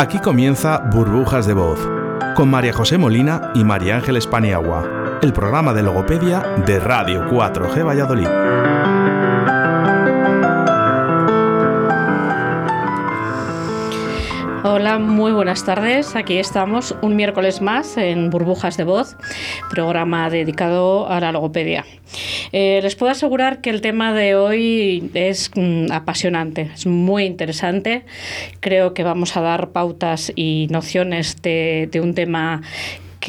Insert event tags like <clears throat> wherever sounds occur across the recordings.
Aquí comienza Burbujas de Voz, con María José Molina y María Ángeles Paniagua, el programa de logopedia de Radio 4G Valladolid. Hola, muy buenas tardes. Aquí estamos un miércoles más en Burbujas de Voz, programa dedicado a la logopedia. Eh, les puedo asegurar que el tema de hoy es mm, apasionante, es muy interesante. Creo que vamos a dar pautas y nociones de, un tema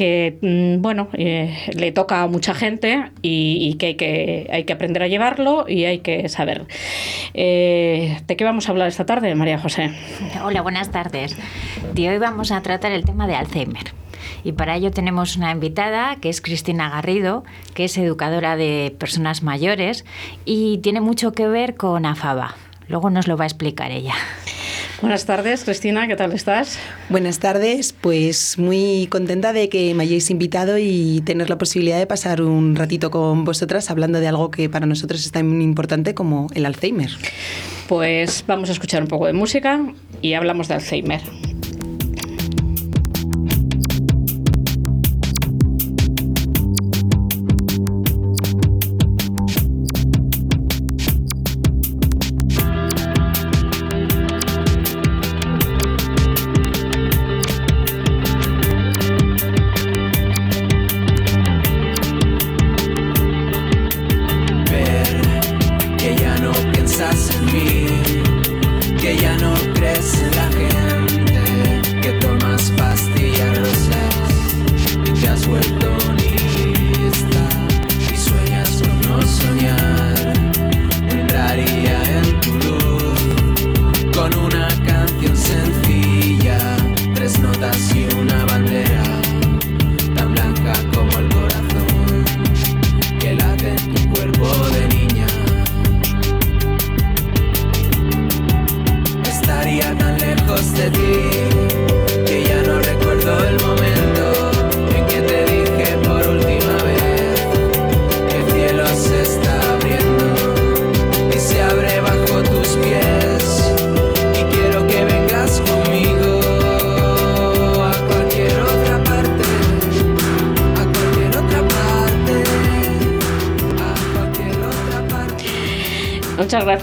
que mm, bueno eh, le toca a mucha gente y, que, hay que hay que aprender a llevarlo y hay que saber. Eh, ¿De qué vamos a hablar esta tarde, María José? Hola, buenas tardes. De hoy vamos a tratar el tema de Alzheimer. Y para ello tenemos una invitada que es Cristina Garrido, que es educadora de personas mayores y tiene mucho que ver con AFABA. Luego nos lo va a explicar ella. Buenas tardes, Cristina, ¿qué tal estás? Buenas tardes, pues muy contenta de que me hayáis invitado y tener la posibilidad de pasar un ratito con vosotras hablando de algo que para nosotros es tan importante como el Alzheimer. Pues vamos a escuchar un poco de música y hablamos de Alzheimer.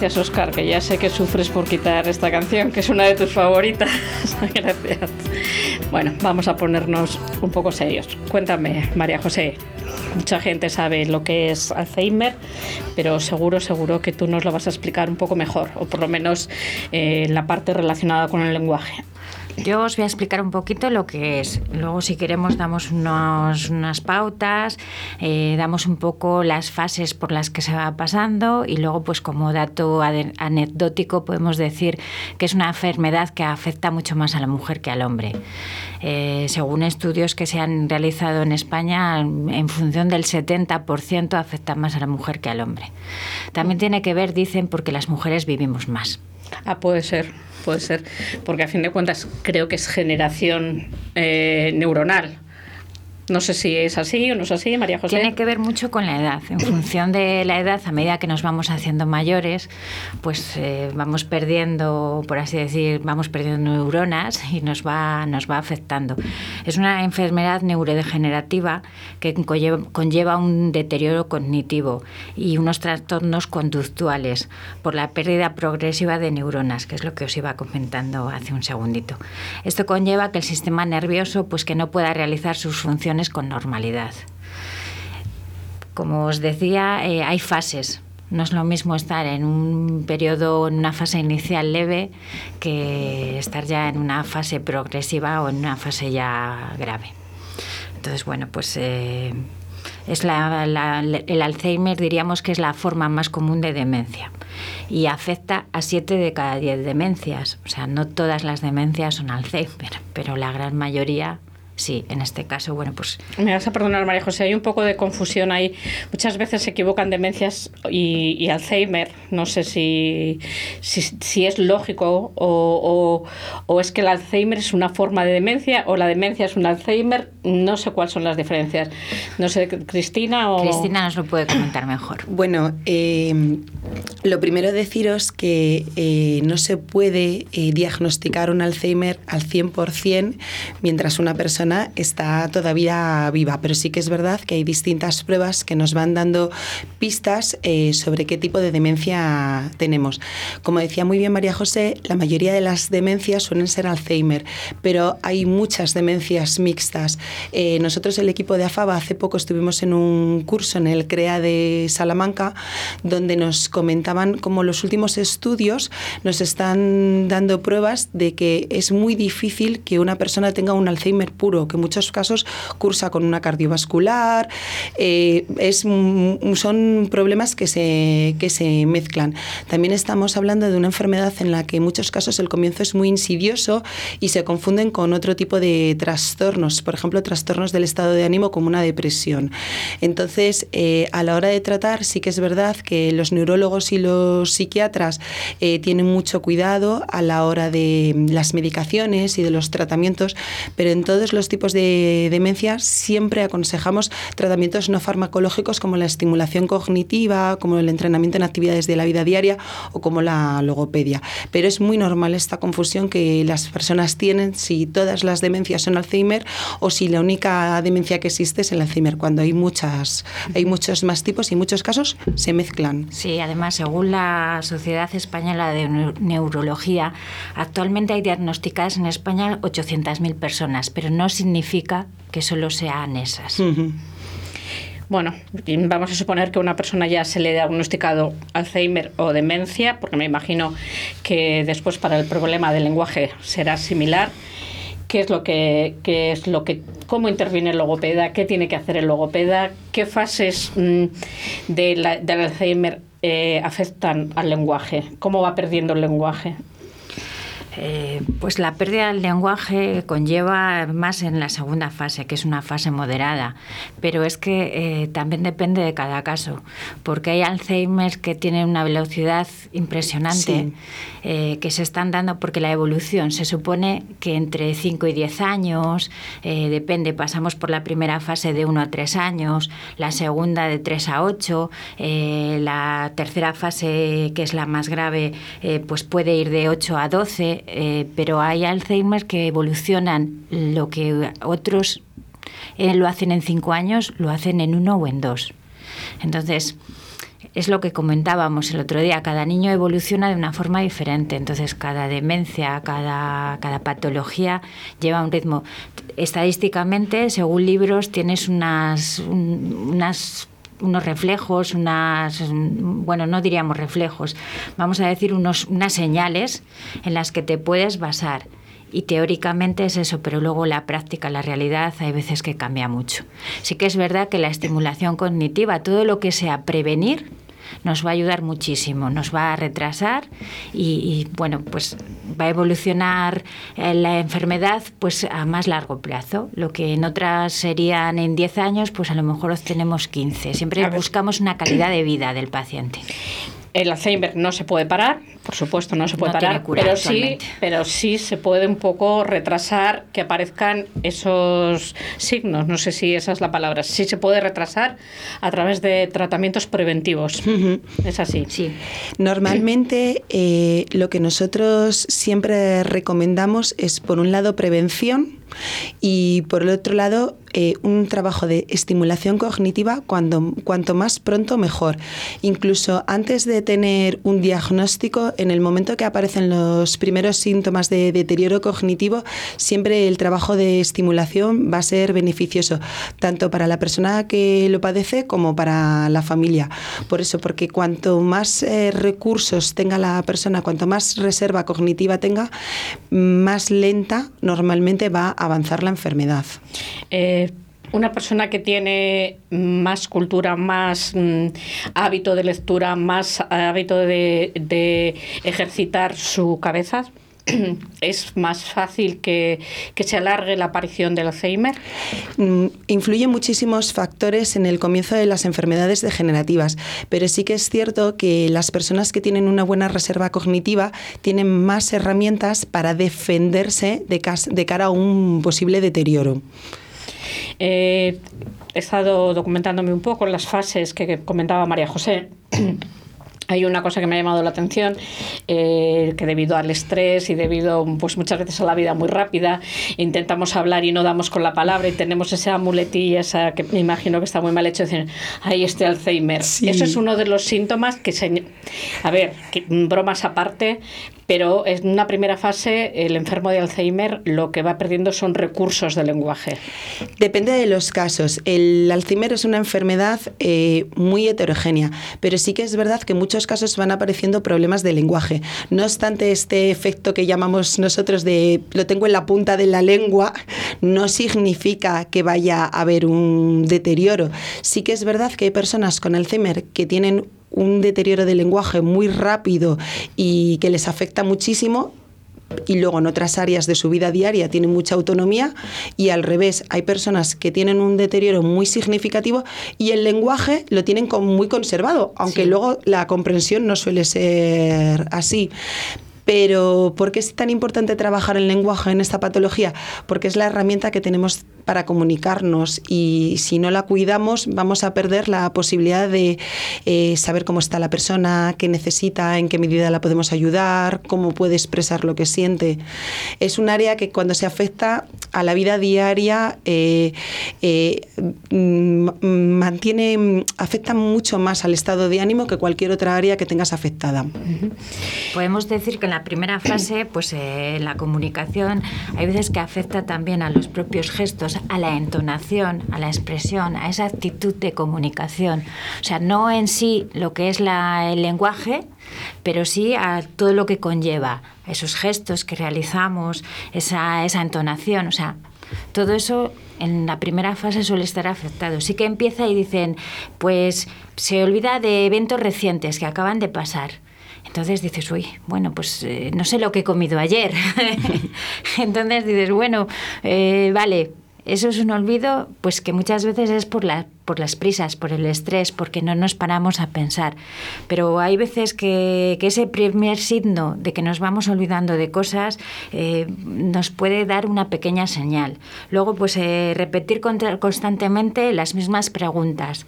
Gracias, Oscar, que ya sé que sufres por quitar esta canción, que es una de tus favoritas. <laughs> gracias. Bueno, vamos a ponernos un poco serios. Cuéntame, María José. Mucha gente sabe lo que es Alzheimer, pero seguro, seguro que tú nos lo vas a explicar un poco mejor, o por lo menos eh, la parte relacionada con el lenguaje. Yo os voy a explicar un poquito lo que es. Luego, si queremos, damos unas pautas, eh, damos un poco las fases por las que se va pasando y luego, pues como dato anecdótico, podemos decir que es una enfermedad que afecta mucho más a la mujer que al hombre. Eh, según estudios que se han realizado en España, en función del 70% afecta más a la mujer que al hombre. También tiene que ver, dicen, porque las mujeres vivimos más. Ah, puede ser puede ser, porque a fin de cuentas creo que es generación eh, neuronal. No sé si es así o no es así, María José. Tiene que ver mucho con la edad. En función de la edad, a medida que nos vamos haciendo mayores, pues eh, vamos perdiendo, por así decir, vamos perdiendo neuronas y nos va, nos va afectando. Es una enfermedad neurodegenerativa que conlleva, un deterioro cognitivo y unos trastornos conductuales por la pérdida progresiva de neuronas, que es lo que os iba comentando hace un segundito. Esto conlleva que el sistema nervioso, pues que no pueda realizar sus funciones con normalidad. Como os decía, eh, hay fases. No es lo mismo estar en un periodo, en una fase inicial leve, que estar ya en una fase progresiva o en una fase ya grave. Entonces, bueno, pues eh, es el Alzheimer diríamos que es la forma más común de demencia y afecta a 7 de cada 10 demencias. O sea, no todas las demencias son Alzheimer, pero la gran mayoría sí, en este caso, bueno, pues... Me vas a perdonar, María José, hay un poco de confusión ahí. Muchas veces se equivocan demencias y, Alzheimer. No sé si, si, es lógico o, o, es que el Alzheimer es una forma de demencia o la demencia es un Alzheimer. No sé cuáles son las diferencias. No sé, Cristina o... Cristina nos lo puede comentar mejor. Bueno, eh, lo primero deciros que eh, no se puede eh, diagnosticar un Alzheimer al 100% mientras una persona está todavía viva, pero sí que es verdad que hay distintas pruebas que nos van dando pistas eh, sobre qué tipo de demencia tenemos. Como decía muy bien María José, la mayoría de las demencias suelen ser Alzheimer, pero hay muchas demencias mixtas. nosotros, el equipo de AFABA, hace poco estuvimos en un curso en el CREA de Salamanca donde nos comentaban cómo los últimos estudios nos están dando pruebas de que es muy difícil que una persona tenga un Alzheimer puro, que en muchos casos cursa con una cardiovascular, eh, es, son problemas que se, que se mezclan. También estamos hablando de una enfermedad en la que en muchos casos el comienzo es muy insidioso y se confunden con otro tipo de trastornos, por ejemplo, trastornos del estado de ánimo como una depresión. Entonces, eh, a la hora de tratar, sí que es verdad que los neurólogos y los psiquiatras eh, tienen mucho cuidado a la hora de las medicaciones y de los tratamientos, pero en todos los tipos de demencia siempre aconsejamos tratamientos no farmacológicos como la estimulación cognitiva, como el entrenamiento en actividades de la vida diaria o como la logopedia. Pero es muy normal esta confusión que las personas tienen si todas las demencias son Alzheimer o si la única demencia que existe es el Alzheimer, cuando hay muchas, hay muchos más tipos y muchos casos se mezclan. Sí, además, según la Sociedad Española de Neurología, actualmente hay diagnosticadas en España 800.000 personas, pero no significa que solo sean esas. Bueno, vamos a suponer que a una persona ya se le ha diagnosticado Alzheimer o demencia, porque me imagino que después para el problema del lenguaje será similar. ¿Qué es lo que, qué es lo que, cómo interviene el logopeda? ¿Qué tiene que hacer el logopeda? ¿Qué fases mm, de la, del Alzheimer eh, afectan al lenguaje? ¿Cómo va perdiendo el lenguaje? Eh, pues la pérdida del lenguaje conlleva más en la segunda fase, que es una fase moderada, pero es que eh, también depende de cada caso, porque hay Alzheimer que tienen una velocidad impresionante eh, que se están dando porque la evolución se supone que entre 5 y 10 años, depende, pasamos por la primera fase de 1 a 3 años, la segunda de 3 a 8, la tercera fase, que es la más grave, pues puede ir de 8 a 12 eh, pero hay Alzheimer que evolucionan lo que otros eh, lo hacen en cinco años, lo hacen en uno o en dos. Entonces, es lo que comentábamos el otro día, cada niño evoluciona de una forma diferente, entonces cada demencia, cada, cada patología lleva un ritmo. Estadísticamente, según libros, tienes unas, unas unos reflejos, unas, bueno, no diríamos reflejos, vamos a decir unos, unas señales en las que te puedes basar. Y teóricamente es eso, pero luego la práctica, la realidad, hay veces que cambia mucho. Sí que es verdad que la estimulación cognitiva, todo lo que sea prevenir, nos va a ayudar muchísimo, nos va a retrasar y, bueno, pues va a evolucionar eh, la enfermedad pues a más largo plazo. Lo que en otras serían en 10 años, pues a lo mejor obtenemos 15. Siempre buscamos una calidad de vida del paciente el Alzheimer no se puede parar, por supuesto no se puede parar, pero sí, pero sí se puede un poco retrasar que aparezcan esos signos, no sé si esa es la palabra, sí se puede retrasar a través de tratamientos preventivos. Es así. Sí. Normalmente eh, lo que nosotros siempre recomendamos es por un lado prevención y por el otro lado eh, un trabajo de estimulación cognitiva cuando, cuanto más pronto mejor. Incluso antes de tener un diagnóstico, en el momento que aparecen los primeros síntomas de deterioro cognitivo, siempre el trabajo de estimulación va a ser beneficioso, tanto para la persona que lo padece como para la familia. Por eso, porque cuanto más eh, recursos tenga la persona, cuanto más reserva cognitiva tenga, más lenta normalmente va a avanzar la enfermedad. Eh, una persona que tiene más cultura, más mm, hábito de lectura, más hábito de, ejercitar su cabeza, <clears throat> ¿es más fácil que, se alargue la aparición del Alzheimer? Mm, influyen muchísimos factores en el comienzo de las enfermedades degenerativas, pero sí que es cierto que las personas que tienen una buena reserva cognitiva tienen más herramientas para defenderse de, cara a un posible deterioro. Eh, he estado documentándome un poco en las fases que comentaba María José. <clears throat> Hay una cosa que me ha llamado la atención, eh, que debido al estrés y debido pues muchas veces a la vida muy rápida, intentamos hablar y no damos con la palabra y tenemos esa muletilla, esa que me imagino que está muy mal hecho, decir, ahí este Alzheimer. Eso es uno de los síntomas que se... A ver, bromas aparte, pero en una primera fase el enfermo de Alzheimer lo que va perdiendo son recursos de lenguaje. Depende de los casos. El Alzheimer es una enfermedad eh, muy heterogénea, pero sí que es verdad que en muchos casos van apareciendo problemas de lenguaje. No obstante, este efecto que llamamos nosotros de lo tengo en la punta de la lengua no significa que vaya a haber un deterioro. Sí que es verdad que hay personas con Alzheimer que tienen un deterioro del lenguaje muy rápido y que les afecta muchísimo y luego en otras áreas de su vida diaria tienen mucha autonomía y al revés, hay personas que tienen un deterioro muy significativo y el lenguaje lo tienen muy conservado, aunque luego la comprensión no suele ser así. Pero ¿por qué es tan importante trabajar el lenguaje en esta patología? Porque es la herramienta que tenemos para comunicarnos y si no la cuidamos vamos a perder la posibilidad de eh, saber cómo está la persona, qué necesita, en qué medida la podemos ayudar, cómo puede expresar lo que siente. Es un área que cuando se afecta a la vida diaria eh, eh, mm, mantiene, afecta mucho más al estado de ánimo que cualquier otra área que tengas afectada. Podemos decir que en la primera fase, pues la comunicación hay veces que afecta también a los propios gestos a la entonación, a la expresión, a esa actitud de comunicación. O sea, no en sí lo que es el lenguaje, pero sí a todo lo que conlleva, esos gestos que realizamos, esa, entonación. O sea, todo eso en la primera fase suele estar afectado. Sí que empieza y dicen, pues se olvida de eventos recientes que acaban de pasar entonces dices, uy, bueno, pues eh, no sé lo que he comido ayer. <laughs> Entonces dices, bueno, eh, vale, eso es un olvido, pues que muchas veces es por, la, por las prisas, por el estrés, porque no nos paramos a pensar. Pero hay veces que, ese primer signo de que nos vamos olvidando de cosas eh, nos puede dar una pequeña señal. Luego, pues repetir constantemente las mismas preguntas.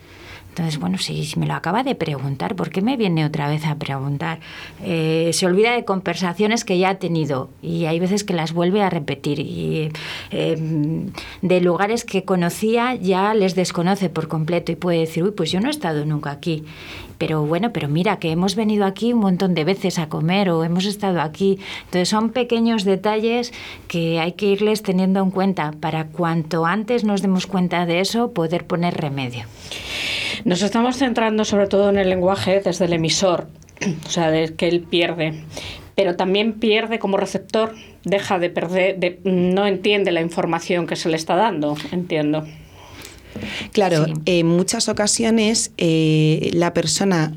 Entonces, bueno, si, me lo acaba de preguntar, ¿por qué me viene otra vez a preguntar? Eh, se olvida de conversaciones que ya ha tenido y hay veces que las vuelve a repetir. Y em, de lugares que conocía ya les desconoce por completo y puede decir, uy, pues yo no he estado nunca aquí. Pero bueno, pero mira, que hemos venido aquí un montón de veces a comer o hemos estado aquí. Entonces son pequeños detalles que hay que irles teniendo en cuenta para cuanto antes nos demos cuenta de eso, poder poner remedio. Nos estamos centrando sobre todo en el lenguaje desde el emisor, <clears throat> o sea, de que él pierde, pero también pierde como receptor, deja de perder, no entiende la información que se le está dando, entiendo. Claro, en muchas ocasiones eh, la persona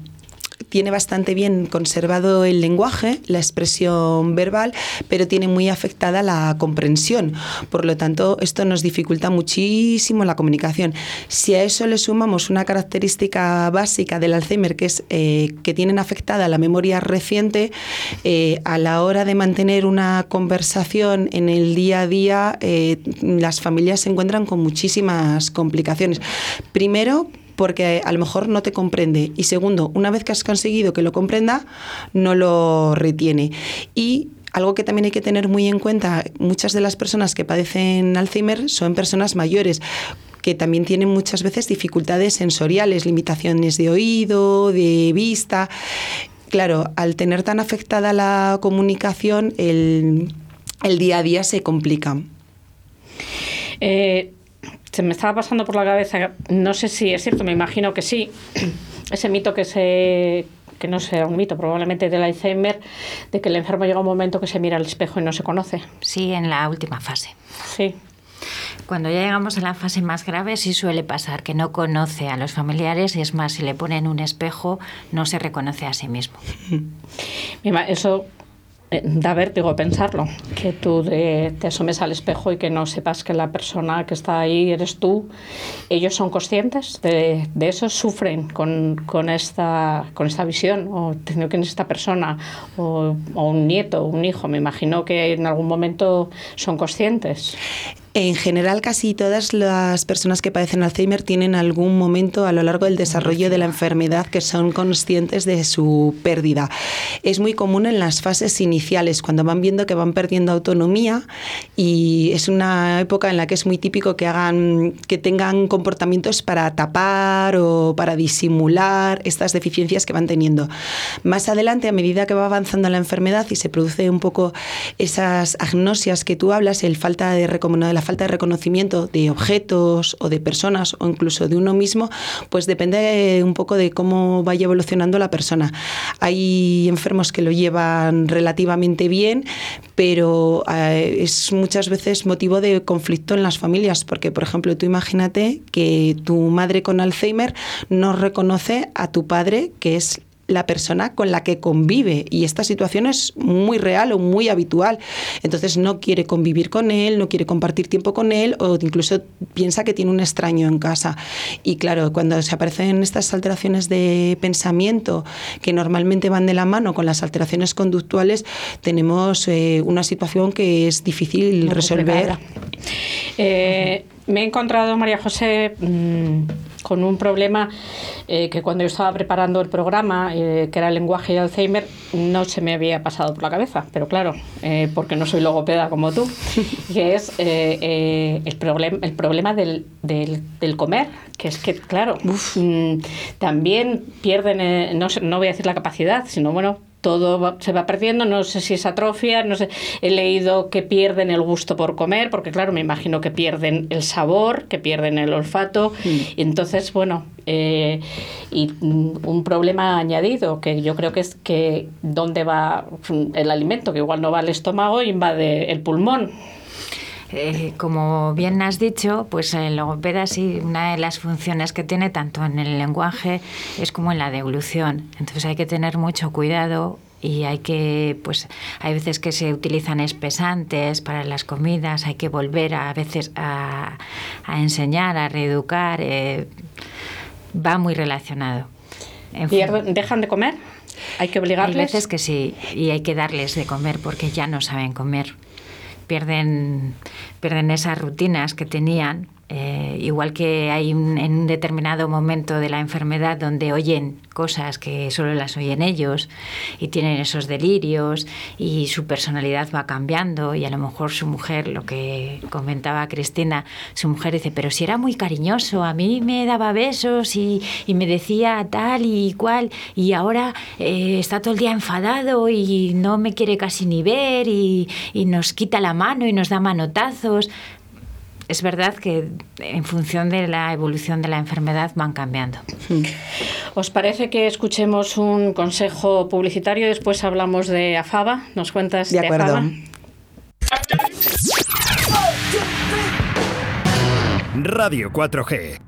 tiene bastante bien conservado el lenguaje, la expresión verbal, pero tiene muy afectada la comprensión. Por lo tanto, esto nos dificulta muchísimo la comunicación. Si a eso le sumamos una característica básica del Alzheimer, que es eh, que tienen afectada la memoria reciente, eh, a la hora de mantener una conversación en el día a día, eh, las familias se encuentran con muchísimas complicaciones. Primero, porque a lo mejor no te comprende. Y segundo, una vez que has conseguido que lo comprenda, no lo retiene. Y algo que también hay que tener muy en cuenta, muchas de las personas que padecen Alzheimer son personas mayores que también tienen muchas veces dificultades sensoriales, limitaciones de oído, de vista. Claro, al tener tan afectada la comunicación, el, día a día se complica. Eh, se me estaba pasando por la cabeza, no sé si es cierto, me imagino que sí, <clears throat> ese mito que se que no sea un mito, probablemente del Alzheimer, de que el enfermo llega un momento que se mira al espejo y no se conoce. Sí, en la última fase. Sí. Cuando ya llegamos a la fase más grave, sí suele pasar que no conoce a los familiares y es más, si le ponen un espejo, no se reconoce a sí mismo. <laughs> Eso da vértigo pensarlo, que tú te asomes al espejo y que no sepas que la persona que está ahí eres tú. Ellos son conscientes de, eso, sufren con, con, esta, con esta visión, o teniendo que esta persona, o, o un nieto, un hijo, me imagino que en algún momento son conscientes. En general, casi todas las personas que padecen Alzheimer tienen algún momento a lo largo del desarrollo de la enfermedad que son conscientes de su pérdida. Es muy común en las fases iniciales, cuando van viendo que van perdiendo autonomía y es una época en la que es muy típico que hagan que tengan comportamientos para tapar o para disimular estas deficiencias que van teniendo. Más adelante, a medida que va avanzando la enfermedad y se produce un poco esas agnosias que tú hablas, el falta de falta de reconocimiento de objetos o de personas o incluso de uno mismo, pues depende un poco de cómo vaya evolucionando la persona. Hay enfermos que lo llevan relativamente bien, pero eh, es muchas veces motivo de conflicto en las familias, porque por ejemplo tú imagínate que tu madre con Alzheimer no reconoce a tu padre, que es la persona con la que convive y esta situación es muy real o muy habitual. Entonces no quiere convivir con él, no quiere compartir tiempo con él o incluso piensa que tiene un extraño en casa. Y claro, cuando se aparecen estas alteraciones de pensamiento que normalmente van de la mano con las alteraciones conductuales, tenemos eh, una situación que es difícil resolver. Eh, me he encontrado, María José, mm, con un problema eh, que cuando yo estaba preparando el programa, eh, que era el lenguaje de Alzheimer, no se me había pasado por la cabeza, pero claro, eh, porque no soy logopeda como tú, <laughs> que es el, problem el problema del, del, comer, que es que, claro, mm, también pierden, no, no voy a decir la capacidad, sino bueno, todo se va perdiendo, no sé si es atrofia, no sé, he leído que pierden el gusto por comer, porque claro, me imagino que pierden el sabor, que pierden el olfato, mm. y entonces, bueno, eh, y un problema añadido, que yo creo que es que dónde va el alimento, que igual no va al estómago, invade el pulmón. Eh, como bien has dicho, pues el logopeda sí, una de las funciones que tiene tanto en el lenguaje es como en la devolución. Entonces hay que tener mucho cuidado y hay que, pues, hay veces que se utilizan espesantes para las comidas, hay que volver a, veces a, enseñar, a reeducar, eh, va muy relacionado. ¿Dejan de comer? ¿Hay que obligarles? Hay veces que sí, y hay que darles de comer porque ya no saben comer pierden, pierden esas rutinas que tenían eh, igual que hay en un determinado momento de la enfermedad donde oyen cosas que solo las oyen ellos y tienen esos delirios y su personalidad va cambiando y a lo mejor su mujer, lo que comentaba Cristina, su mujer dice, pero si era muy cariñoso, a mí me daba besos y, me decía tal y cual y ahora eh, está todo el día enfadado y no me quiere casi ni ver y nos quita la mano y nos da manotazos es verdad que en función de la evolución de la enfermedad van cambiando. ¿Os parece que escuchemos un consejo publicitario? Después hablamos de AFABA. ¿Nos cuentas de, de acuerdo. Radio 4G.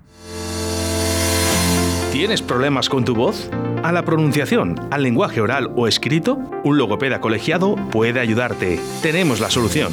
¿Tienes problemas con tu voz? ¿A la pronunciación, al lenguaje oral o escrito? Un logopeda colegiado puede ayudarte. Tenemos la solución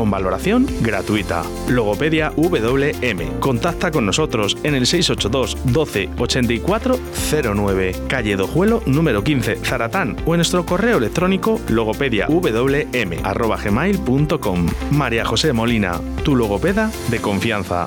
con valoración gratuita. Logopedia WM. Contacta con nosotros en el 682 12 84 09, calle Dojuelo número 15, Zaratán o en nuestro correo electrónico logopediawm@gmail.com. María José Molina, tu logopeda de confianza.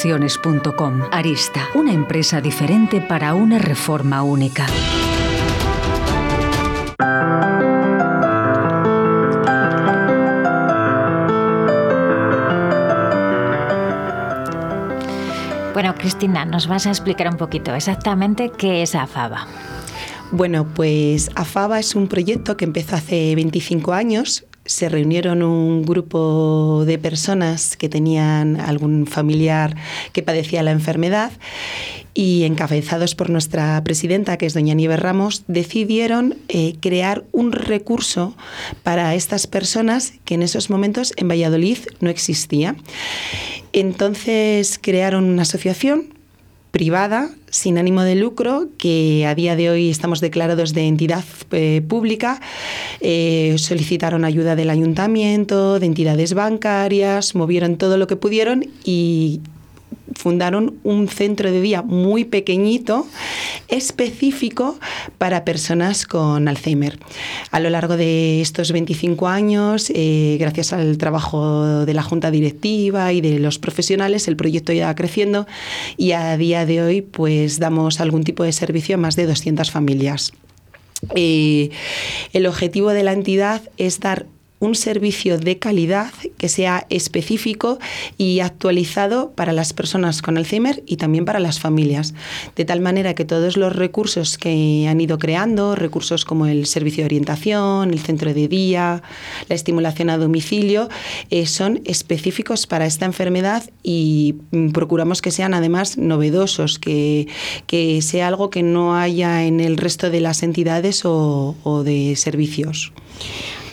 una empresa diferente para una reforma única. Bueno, Cristina, nos vas a explicar un poquito exactamente qué es AFABA. Bueno, pues AFABA es un proyecto que empezó hace 25 años se reunieron un grupo de personas que tenían algún familiar que padecía la enfermedad y encabezados por nuestra presidenta, que es doña Nieves Ramos, decidieron eh, crear un recurso para estas personas que en esos momentos en Valladolid no existía. Entonces crearon una asociación privada sin ánimo de lucro que a día de hoy estamos declarados de entidad eh, pública. Eh, solicitaron ayuda del ayuntamiento, de entidades bancarias, movieron todo lo que pudieron y fundaron un centro de día muy pequeñito, específico para personas con Alzheimer. A lo largo de estos 25 años, eh, gracias al trabajo de la Junta Directiva y de los profesionales, el proyecto ya creciendo y a día de hoy pues damos algún tipo de servicio a más de 200 familias. Eh, el objetivo de la entidad es dar un servicio de calidad que sea específico y actualizado para las personas con Alzheimer y también para las familias. De tal manera que todos los recursos que han ido creando, recursos como el servicio de orientación, el centro de día, la estimulación a domicilio, eh, son específicos para esta enfermedad y mm, procuramos que sean además novedosos, que, sea algo que no haya en el resto de las entidades o de servicios.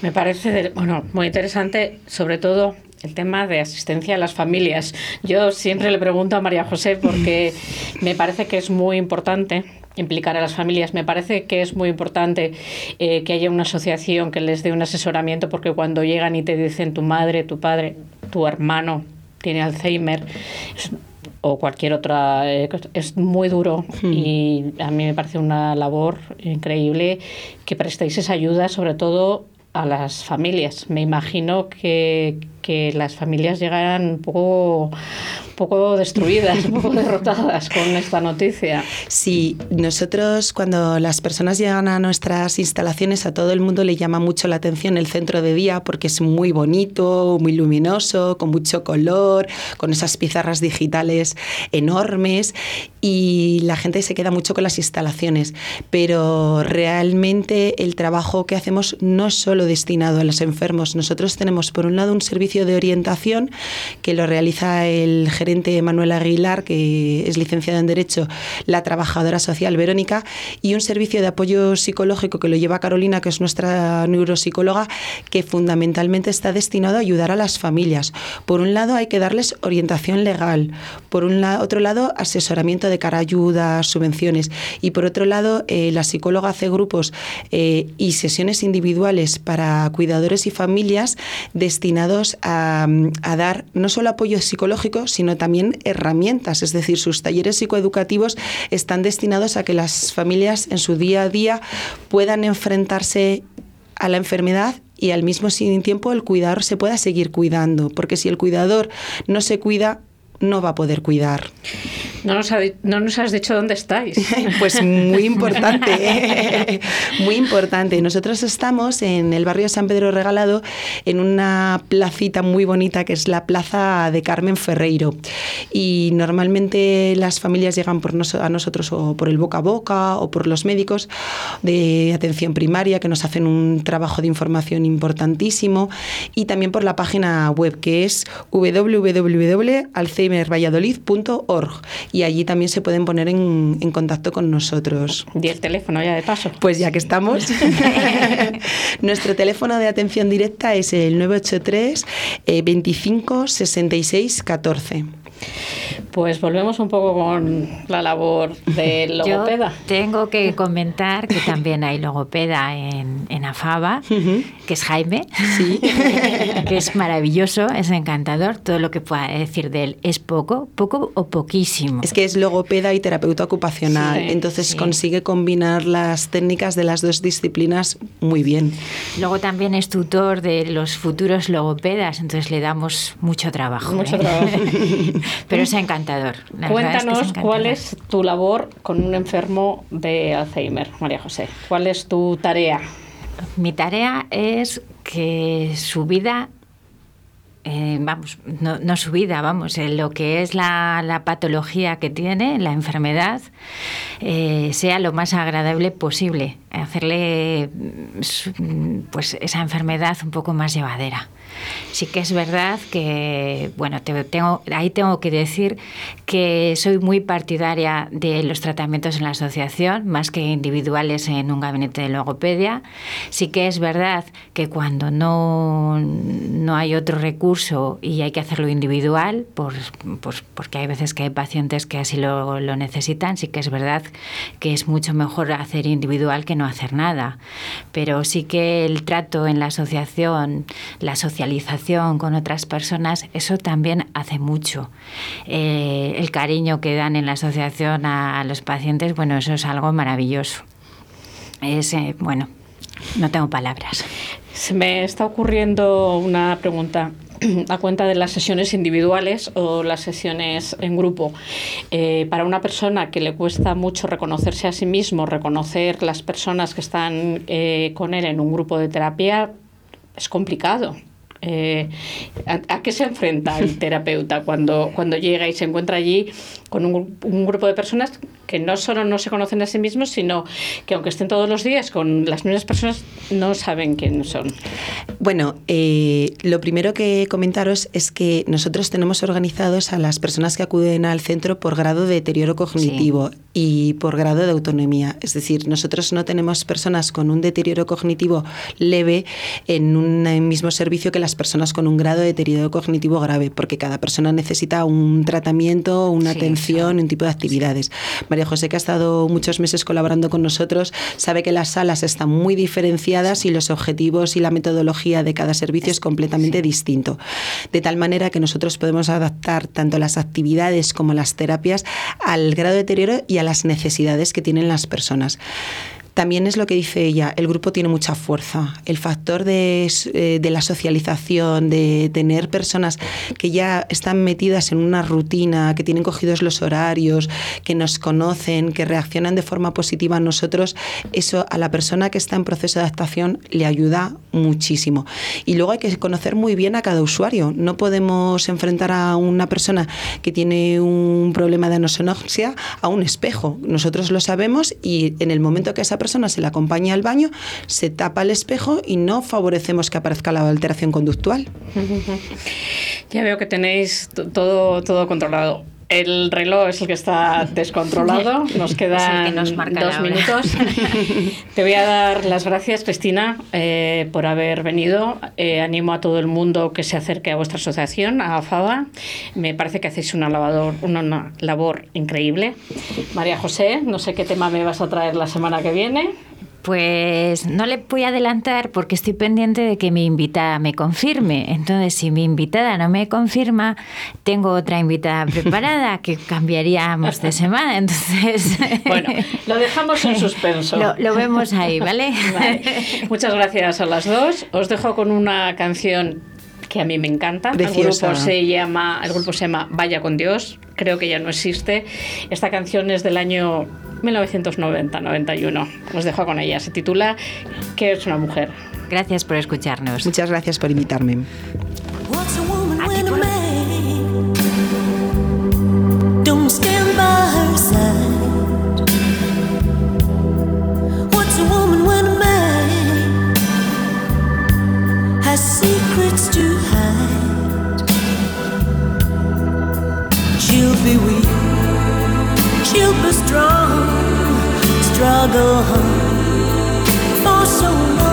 Me parece bueno, muy interesante, sobre todo el tema de asistencia a las familias. Yo siempre le pregunto a María José porque <laughs> me parece que es muy importante implicar a las familias. Me parece que es muy importante eh, que haya una asociación que les dé un asesoramiento porque cuando llegan y te dicen tu madre, tu padre, tu hermano tiene Alzheimer, o cualquier otra, eh, es muy duro hmm. y a mí me parece una labor increíble que prestéis esa ayuda, sobre todo a las familias. Me imagino que, que las familias llegarán un poco, poco destruidas, un poco derrotadas con esta noticia. Sí, nosotros cuando las personas llegan a nuestras instalaciones, a todo el mundo le llama mucho la atención el centro de día porque es muy bonito, muy luminoso, con mucho color, con esas pizarras digitales enormes y la gente se queda mucho con las instalaciones, pero realmente el trabajo que hacemos no es solo destinado a los enfermos. Nosotros tenemos por un lado un servicio de orientación que lo realiza el gerente Manuel Aguilar, que es licenciado en Derecho, la trabajadora social Verónica, y un servicio de apoyo psicológico que lo lleva Carolina, que es nuestra neuropsicóloga, que fundamentalmente está destinado a ayudar a las familias. Por un lado hay que darles orientación legal, por un otro lado asesoramiento de cara a ayudas, subvenciones, y por otro lado eh, la psicóloga hace grupos eh, y sesiones individuales para cuidadores y familias destinados a a, dar no solo apoyo psicológico, sino también herramientas. Es decir, sus talleres psicoeducativos están destinados a que las familias en su día a día puedan enfrentarse a la enfermedad y al mismo tiempo el cuidador se pueda seguir cuidando, porque si el cuidador no se cuida, no va a poder cuidar. No nos, no nos has dicho dónde estáis. <laughs> pues muy importante, <laughs> muy importante. Nosotros estamos en el barrio San Pedro Regalado, en una placita muy bonita que es la Plaza de Carmen Ferreiro. Y normalmente las familias llegan por a nosotros o por el boca a boca o por los médicos de atención primaria que nos hacen un trabajo de información importantísimo y también por la página web que es y allí también se pueden poner en, contacto con nosotros. ¿Y el teléfono ya de paso? Pues ya que estamos. <laughs> Nuestro teléfono de atención directa es el 983 25 66 14. Pues volvemos un poco con la labor de logopeda. tengo que comentar que también hay logopeda en, en AFABA, que es Jaime, <laughs> que es maravilloso, es encantador. Todo lo que pueda decir de él es poco, poco o poquísimo. Es que es logopeda y terapeuta ocupacional, entonces consigue combinar las técnicas de las dos disciplinas muy bien. Luego también es tutor de los futuros logopedas, entonces le damos mucho trabajo. Mucho ¿eh? trabajo. <laughs> Pero es encantador. Cuéntanos cuál es tu labor con un enfermo de Alzheimer, María José. ¿Cuál es tu tarea? Mi tarea es que su vida eh, vamos, no, su vida, vamos, lo que es la, patología que tiene, la enfermedad, eh, sea lo más agradable posible, hacerle mm, pues esa enfermedad un poco más llevadera. Sí que es verdad que, bueno, tengo, ahí tengo que decir que soy muy partidaria de los tratamientos en la asociación, más que individuales en un gabinete de logopedia. Sí que es verdad que cuando no, no hay otro recurso y hay que hacerlo individual, por, porque hay veces que hay pacientes que así lo, lo necesitan, sí que es verdad que es mucho mejor hacer individual que no hacer nada. Pero sí que el trato en la asociación, la socialización, con otras personas, eso también hace mucho. Eh, el cariño que dan en la asociación a, los pacientes, bueno, eso es algo maravilloso. Es, eh, bueno, no tengo palabras. Se me está ocurriendo una pregunta <clears throat> a cuenta de las sesiones individuales o las sesiones en grupo. Eh, para una persona que le cuesta mucho reconocerse a sí mismo, reconocer las personas que están con él en un grupo de terapia, es complicado. Eh, ¿a, qué se enfrenta el terapeuta cuando, cuando llega y se encuentra allí con un, grupo de personas que no solo no se conocen a sí mismos, sino que aunque estén todos los días con las mismas personas, no saben quiénes son? Bueno, eh, lo primero que comentaros es que nosotros tenemos organizados a las personas que acuden al centro por grado de deterioro cognitivo y por grado de autonomía. Es decir, nosotros no tenemos personas con un deterioro cognitivo leve en un mismo servicio que las personas con un grado de deterioro cognitivo grave, porque cada persona necesita un tratamiento, una atención, un tipo de actividades. María José, que ha estado muchos meses colaborando con nosotros, sabe que las salas están muy diferenciadas y los objetivos y la metodología de cada servicio es completamente distinto. De tal manera que nosotros podemos adaptar tanto las actividades como las terapias al grado de deterioro y a las necesidades que tienen las personas. También es lo que dice ella, el grupo tiene mucha fuerza. El factor de, eh, de, la socialización, de tener personas que ya están metidas en una rutina, que tienen cogidos los horarios, que nos conocen, que reaccionan de forma positiva a nosotros, eso a la persona que está en proceso de adaptación le ayuda muchísimo. Y luego hay que conocer muy bien a cada usuario. No podemos enfrentar a una persona que tiene un problema de anosonoxia a un espejo. Nosotros lo sabemos y en el momento que esa persona se le acompaña al baño, se tapa el espejo y no favorecemos que aparezca la alteración conductual. <laughs> Ya veo que tenéis todo, todo controlado. El reloj es el que está descontrolado. <laughs> Nos quedan dos minutos. <laughs> Te voy a dar las gracias, Cristina, eh, por haber venido. Eh, animo a todo el mundo que se acerque a vuestra asociación, a AFABA. Me parece que hacéis una, una labor increíble. María José, no sé qué tema me vas a traer la semana que viene. Pues no le voy a adelantar porque estoy pendiente de que mi invitada me confirme. Entonces, si mi invitada no me confirma, tengo otra invitada <laughs> preparada que cambiaríamos de semana. Entonces, bueno, lo dejamos en suspenso. <laughs> Lo, vemos ahí, ¿vale? Muchas gracias a las dos. Os dejo con una canción que a mí me encanta. El grupo se llama, el grupo se llama Vaya con Dios. Creo que ya no existe. Esta canción es del año 1990-91. Os dejo con ella. Se titula ¿Qué es una mujer? Gracias por escucharnos. Muchas gracias por invitarme. secrets to be strong, struggle for so long.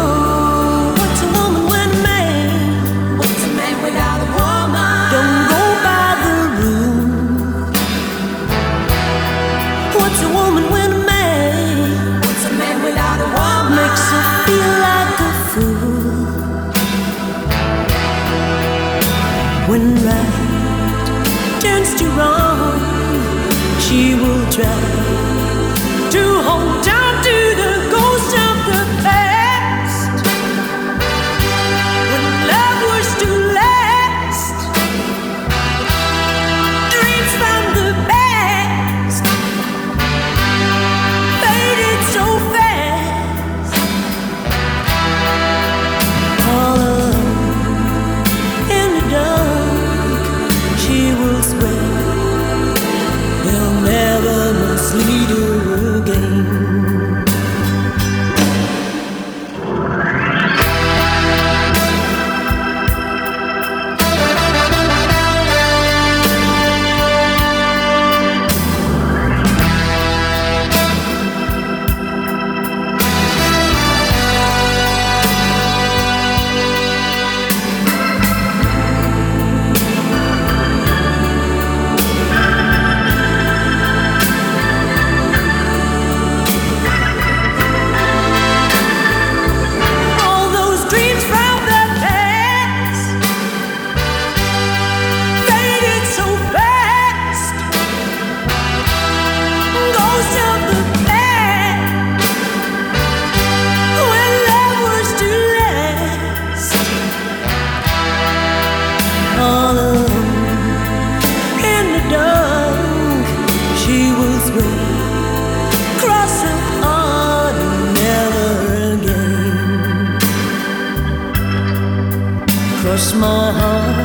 Cross my heart,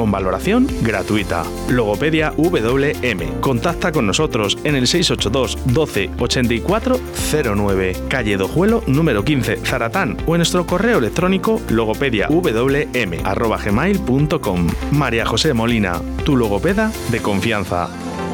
con valoración gratuita. Logopedia WM. Contacta con nosotros en el 682 12 84 09, calle Dojuelo número 15, Zaratán o en nuestro correo electrónico logopediawm@gmail.com. María José Molina, tu logopeda de confianza.